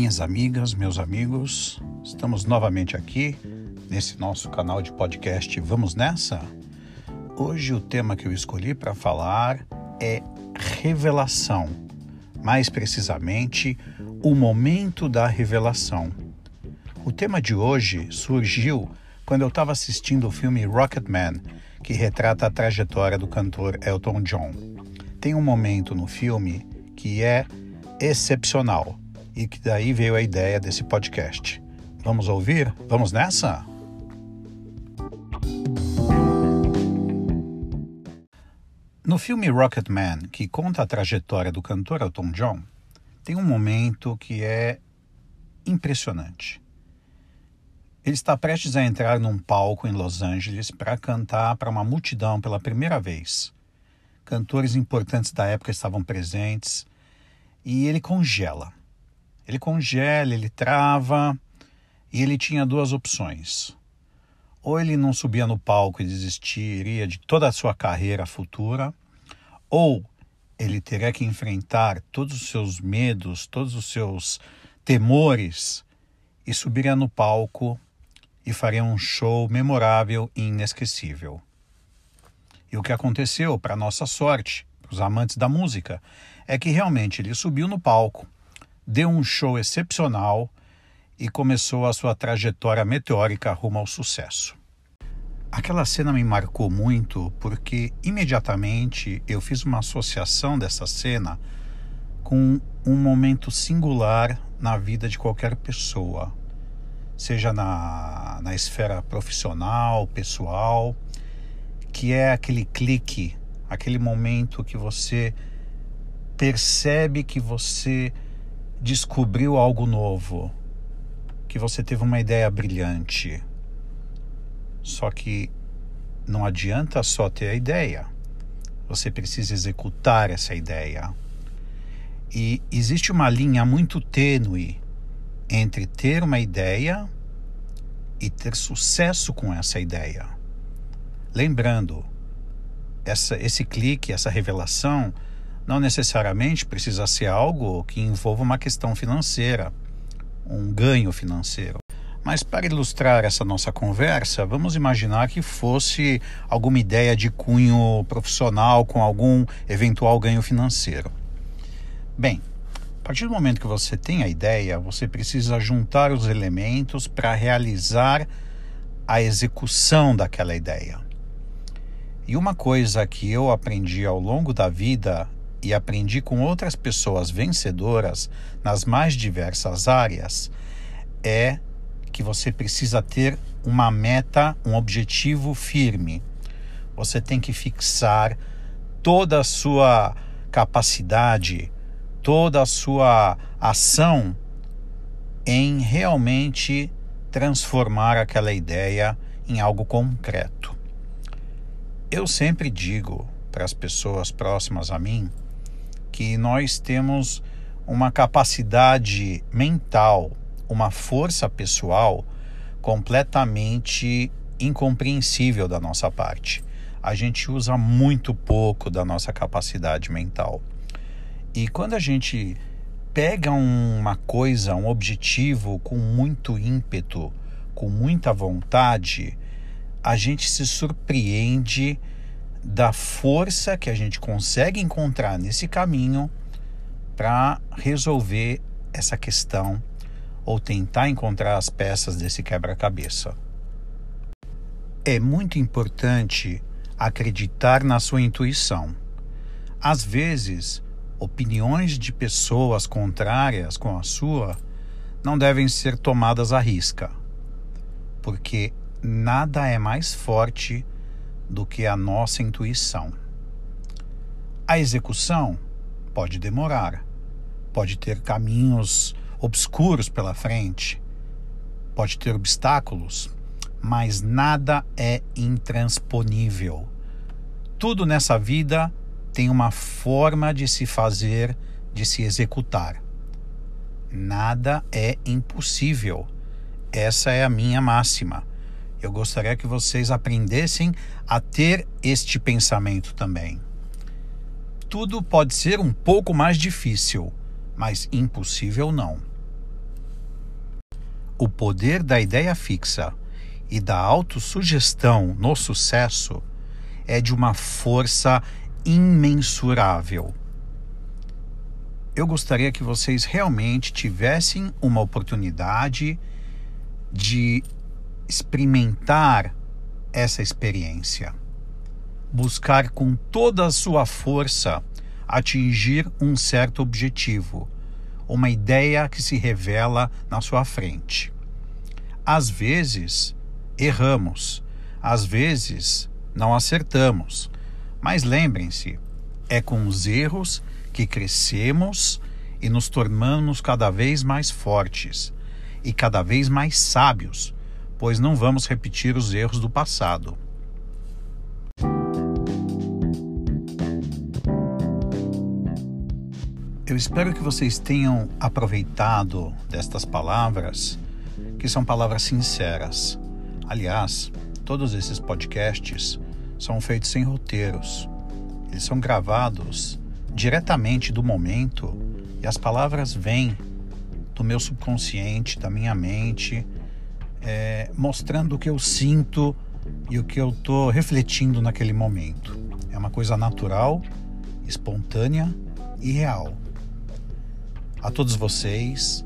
Minhas amigas, meus amigos, estamos novamente aqui nesse nosso canal de podcast Vamos Nessa? Hoje o tema que eu escolhi para falar é revelação, mais precisamente, o momento da revelação. O tema de hoje surgiu quando eu estava assistindo o filme Rocketman, que retrata a trajetória do cantor Elton John. Tem um momento no filme que é excepcional e que daí veio a ideia desse podcast. Vamos ouvir? Vamos nessa? No filme Rocketman, que conta a trajetória do cantor Elton John, tem um momento que é impressionante. Ele está prestes a entrar num palco em Los Angeles para cantar para uma multidão pela primeira vez. Cantores importantes da época estavam presentes e ele congela. Ele congela, ele trava e ele tinha duas opções. Ou ele não subia no palco e desistiria de toda a sua carreira futura, ou ele teria que enfrentar todos os seus medos, todos os seus temores e subiria no palco e faria um show memorável e inesquecível. E o que aconteceu, para nossa sorte, para os amantes da música, é que realmente ele subiu no palco deu um show excepcional e começou a sua trajetória meteórica rumo ao sucesso. Aquela cena me marcou muito porque imediatamente eu fiz uma associação dessa cena com um momento singular na vida de qualquer pessoa, seja na, na esfera profissional, pessoal, que é aquele clique, aquele momento que você percebe que você descobriu algo novo, que você teve uma ideia brilhante. Só que não adianta só ter a ideia, você precisa executar essa ideia. E existe uma linha muito tênue entre ter uma ideia e ter sucesso com essa ideia. Lembrando, essa, esse clique, essa revelação, não necessariamente precisa ser algo que envolva uma questão financeira, um ganho financeiro. Mas para ilustrar essa nossa conversa, vamos imaginar que fosse alguma ideia de cunho profissional com algum eventual ganho financeiro. Bem, a partir do momento que você tem a ideia, você precisa juntar os elementos para realizar a execução daquela ideia. E uma coisa que eu aprendi ao longo da vida e aprendi com outras pessoas vencedoras nas mais diversas áreas é que você precisa ter uma meta, um objetivo firme. Você tem que fixar toda a sua capacidade, toda a sua ação em realmente transformar aquela ideia em algo concreto. Eu sempre digo para as pessoas próximas a mim que nós temos uma capacidade mental, uma força pessoal completamente incompreensível da nossa parte. A gente usa muito pouco da nossa capacidade mental. E quando a gente pega uma coisa, um objetivo com muito ímpeto, com muita vontade, a gente se surpreende da força que a gente consegue encontrar nesse caminho para resolver essa questão ou tentar encontrar as peças desse quebra-cabeça. É muito importante acreditar na sua intuição. Às vezes, opiniões de pessoas contrárias com a sua não devem ser tomadas à risca, porque nada é mais forte do que a nossa intuição. A execução pode demorar, pode ter caminhos obscuros pela frente, pode ter obstáculos, mas nada é intransponível. Tudo nessa vida tem uma forma de se fazer, de se executar. Nada é impossível. Essa é a minha máxima. Eu gostaria que vocês aprendessem a ter este pensamento também. Tudo pode ser um pouco mais difícil, mas impossível não. o poder da ideia fixa e da autossugestão no sucesso é de uma força imensurável. Eu gostaria que vocês realmente tivessem uma oportunidade de experimentar essa experiência. Buscar com toda a sua força atingir um certo objetivo, uma ideia que se revela na sua frente. Às vezes, erramos, às vezes, não acertamos, mas lembrem-se, é com os erros que crescemos e nos tornamos cada vez mais fortes e cada vez mais sábios, pois não vamos repetir os erros do passado. Eu espero que vocês tenham aproveitado destas palavras, que são palavras sinceras. Aliás, todos esses podcasts são feitos sem roteiros. Eles são gravados diretamente do momento e as palavras vêm do meu subconsciente, da minha mente, é, mostrando o que eu sinto e o que eu estou refletindo naquele momento. É uma coisa natural, espontânea e real. A todos vocês,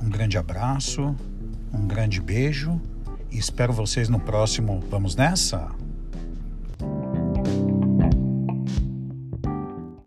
um grande abraço, um grande beijo e espero vocês no próximo Vamos Nessa?